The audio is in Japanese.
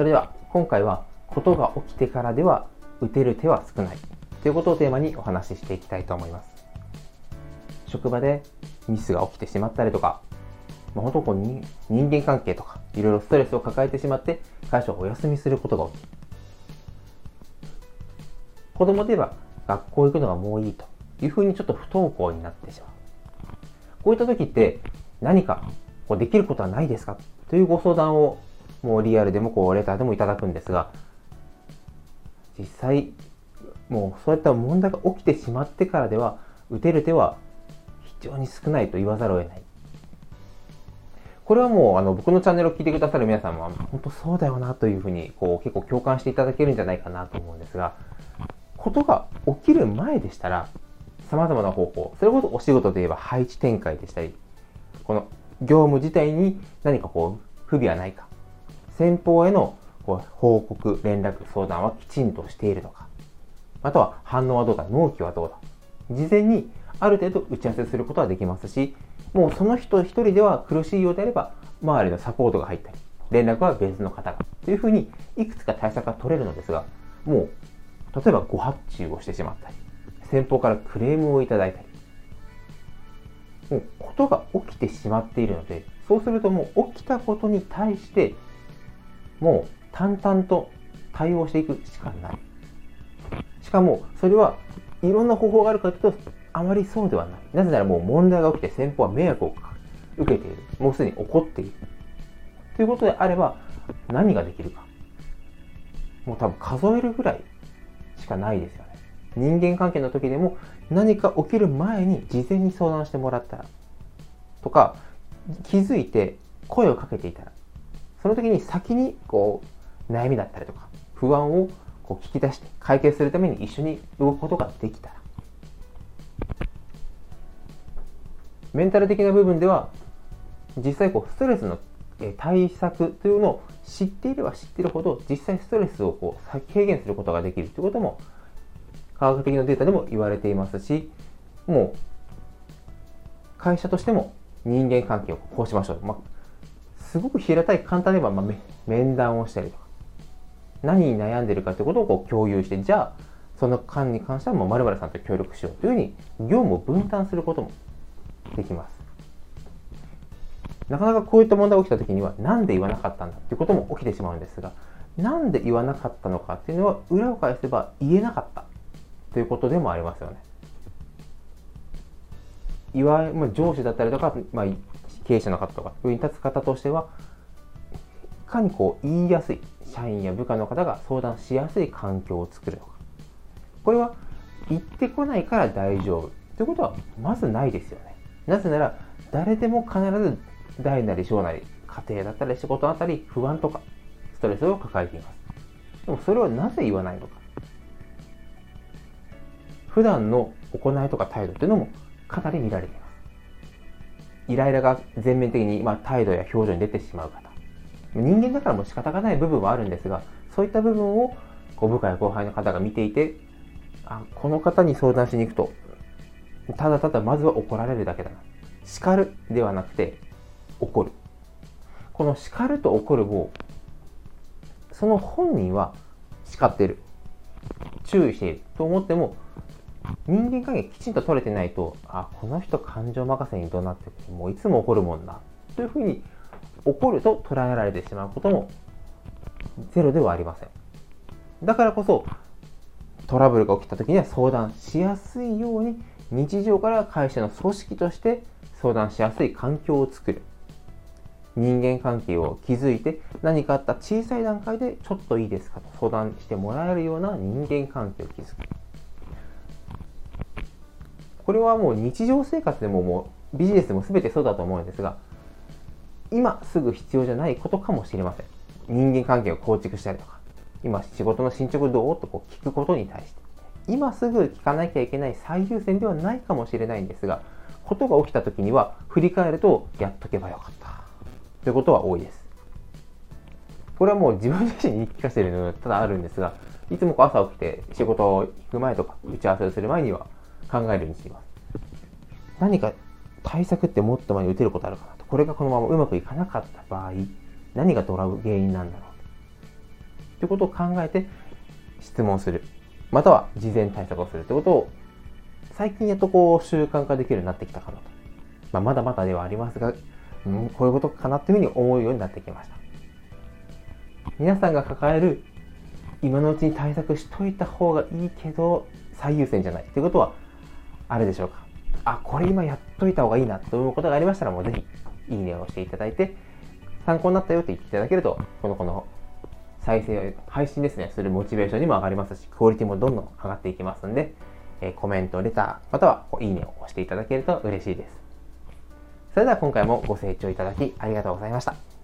それでは今回はことが起きてからでは打てる手は少ない。ということをテーマにお話ししていきたいと思います。職場でミスが起きてしまったりとか、まあ、本当こう人間関係とかいろいろストレスを抱えてしまって会社をお休みすることが起きる。子供で言えば学校行くのがもういいというふうにちょっと不登校になってしまう。こういった時って何かこうできることはないですか？というご相談をもうリアルでもこうレターでもいただくんですが実際もうそういった問題が起きてしまってからでは打てる手は非常に少ないと言わざるを得ない。これはもうあの僕のチャンネルを聞いてくださる皆さんも本当そうだよなというふうにこう結構共感していただけるんじゃないかなと思うんですがことが起きる前でしたら様々な方法それこそお仕事で言えば配置展開でしたりこの業務自体に何かこう不備はないか先方への報告、連絡、相談はきちんとしているのか。または反応はどうだ納期はどうだ。事前にある程度打ち合わせすることはできますしもうその人一人では苦しいようであれば周りのサポートが入ったり連絡は別の方がというふうにいくつか対策が取れるのですがもう例えばご発注をしてしまったり先方からクレームをいただいたりもうことが起きてしまっているのでそうするともう起きたことに対してもう淡々と対応していくしかない。しかも、それはいろんな方法があるかというと、あまりそうではない。なぜならもう問題が起きて先方は迷惑を受けている。もうすでに起こっている。ということであれば、何ができるか。もう多分数えるぐらいしかないですよね。人間関係の時でも何か起きる前に事前に相談してもらったらとか気づいて声をかけていたらその時に先にこう悩みだったりとか不安をこう聞き出して解決するために一緒に動くことができたら。メンタル的な部分では実際こうストレスの対策というのを知っていれば知っているほど実際ストレスをこう軽減することができるということも科学的なデータでも言われていますしもう会社としても人間関係をこうしましょう、まあ、すごく平たい簡単で言えば、まあ、面談をしたりとか何に悩んでるかということをこう共有してじゃあその間に関してはもう〇〇さんと協力しようというふうに業務を分担することもできます。なかなかこういった問題が起きた時には何で言わなかったんだっていうことも起きてしまうんですがなんで言わなかったのかっていうのは裏を返せば言えなかったということでもありますよね。いわゆる上司だったりとか、まあ、経営者の方とか上に立つ方としてはいかにこう言いやすい社員や部下の方が相談しやすい環境を作るのか。これは言ってこないから大丈夫ということはまずないですよね。なぜなら誰でも必ず大なり小なり家庭だったり仕事だったり不安とかストレスを抱えています。でもそれはなぜ言わないのか。普段の行いとか態度っていうのもかなり見られています。イライラが全面的に、まあ、態度や表情に出てしまう方。人間だからも仕方がない部分はあるんですがそういった部分をこう部下や後輩の方が見ていてあこの方に相談しに行くと。ただただまずは怒られるだけだな。叱るではなくて怒る。この叱ると怒るをその本人は叱っている。注意していると思っても人間関係きちんと取れてないと、あ、この人感情任せに怒鳴って。もういつも怒るもんな。というふうに怒ると捉えられてしまうこともゼロではありません。だからこそ、トラブルが起きた時には相談しやすいように、日常から会社の組織として相談しやすい環境を作る。人間関係を築いて何かあった小さい段階でちょっといいですかと相談してもらえるような人間関係を築く。これはもう日常生活でももうビジネスでも全てそうだと思うんですが今すぐ必要じゃないことかもしれません。人間関係を構築したりとか今仕事の進捗どうとこう聞くことに対して。今すぐ聞かなきゃいけない最優先ではないかもしれないんですがことが起きた時には振り返るとやっとけばよかった。ということは多いです。これはもう自分自身に聞かせるのがただあるんですがいつも朝起きて仕事を行く前とか打ち合わせをする前には考えるようにしています。何か対策ってもっと前に打てることあるかなと。これがこのままうまくいかなかった場合、何がドラム原因なんだろう。ってことを考えて質問する。または事前対策をするってことを最近やっとこう習慣化できるようになってきたかなと。まあ、まだまだではありますが、うん、こういうことかなっていうふうに思うようになってきました。皆さんが抱える今のうちに対策しといた方がいいけど最優先じゃないってことはあるでしょうか。あこれ今やっといた方がいいなと思うことがありましたらもうぜひいいねを押していただいて参考になったよって言っていただけるとこの子の再生配信ですね。するモチベーションにも上がりますしクオリティもどんどん上がっていきますんで、えコメントレターまたはいいねを押していただけると嬉しいです。それでは今回もご清聴いただきありがとうございました。